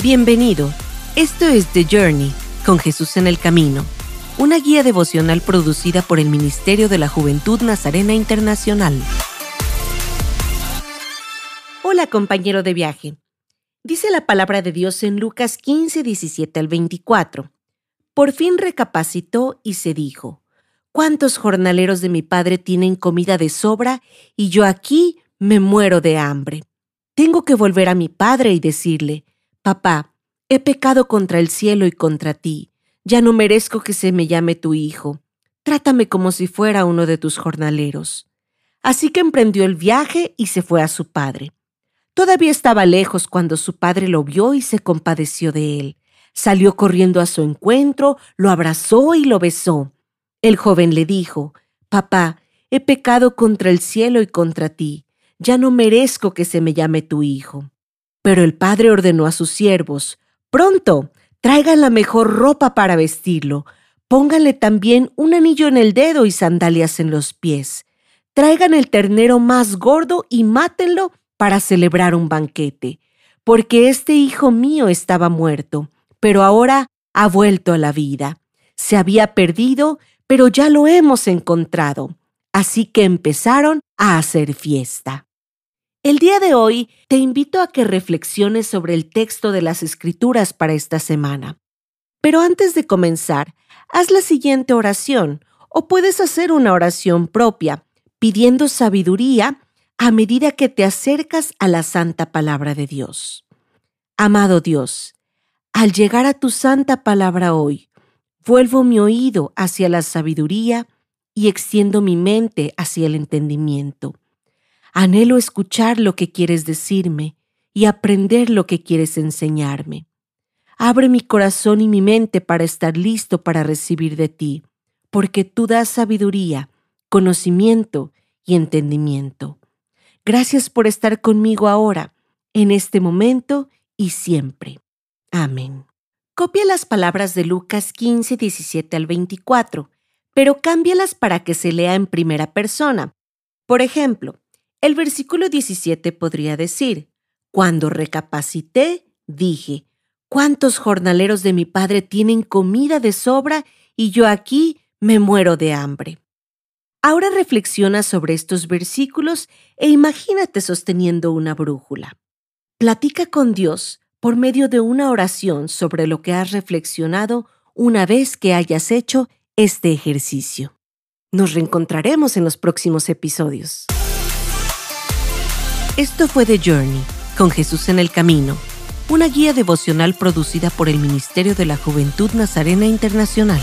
Bienvenido. Esto es The Journey, con Jesús en el Camino, una guía devocional producida por el Ministerio de la Juventud Nazarena Internacional. Hola compañero de viaje. Dice la palabra de Dios en Lucas 15, 17 al 24. Por fin recapacitó y se dijo, ¿cuántos jornaleros de mi padre tienen comida de sobra y yo aquí me muero de hambre? Tengo que volver a mi padre y decirle, Papá, he pecado contra el cielo y contra ti. Ya no merezco que se me llame tu hijo. Trátame como si fuera uno de tus jornaleros. Así que emprendió el viaje y se fue a su padre. Todavía estaba lejos cuando su padre lo vio y se compadeció de él. Salió corriendo a su encuentro, lo abrazó y lo besó. El joven le dijo, Papá, he pecado contra el cielo y contra ti. Ya no merezco que se me llame tu hijo. Pero el padre ordenó a sus siervos, Pronto, traigan la mejor ropa para vestirlo, pónganle también un anillo en el dedo y sandalias en los pies. Traigan el ternero más gordo y mátenlo para celebrar un banquete, porque este hijo mío estaba muerto, pero ahora ha vuelto a la vida. Se había perdido, pero ya lo hemos encontrado. Así que empezaron a hacer fiesta. El día de hoy te invito a que reflexiones sobre el texto de las Escrituras para esta semana. Pero antes de comenzar, haz la siguiente oración o puedes hacer una oración propia, pidiendo sabiduría a medida que te acercas a la santa palabra de Dios. Amado Dios, al llegar a tu santa palabra hoy, vuelvo mi oído hacia la sabiduría y extiendo mi mente hacia el entendimiento Anhelo escuchar lo que quieres decirme y aprender lo que quieres enseñarme. Abre mi corazón y mi mente para estar listo para recibir de ti, porque tú das sabiduría, conocimiento y entendimiento. Gracias por estar conmigo ahora, en este momento y siempre. Amén. Copia las palabras de Lucas 15, 17 al 24, pero cámbialas para que se lea en primera persona. Por ejemplo, el versículo 17 podría decir, Cuando recapacité, dije, ¿cuántos jornaleros de mi padre tienen comida de sobra y yo aquí me muero de hambre? Ahora reflexiona sobre estos versículos e imagínate sosteniendo una brújula. Platica con Dios por medio de una oración sobre lo que has reflexionado una vez que hayas hecho este ejercicio. Nos reencontraremos en los próximos episodios. Esto fue The Journey, con Jesús en el Camino, una guía devocional producida por el Ministerio de la Juventud Nazarena Internacional.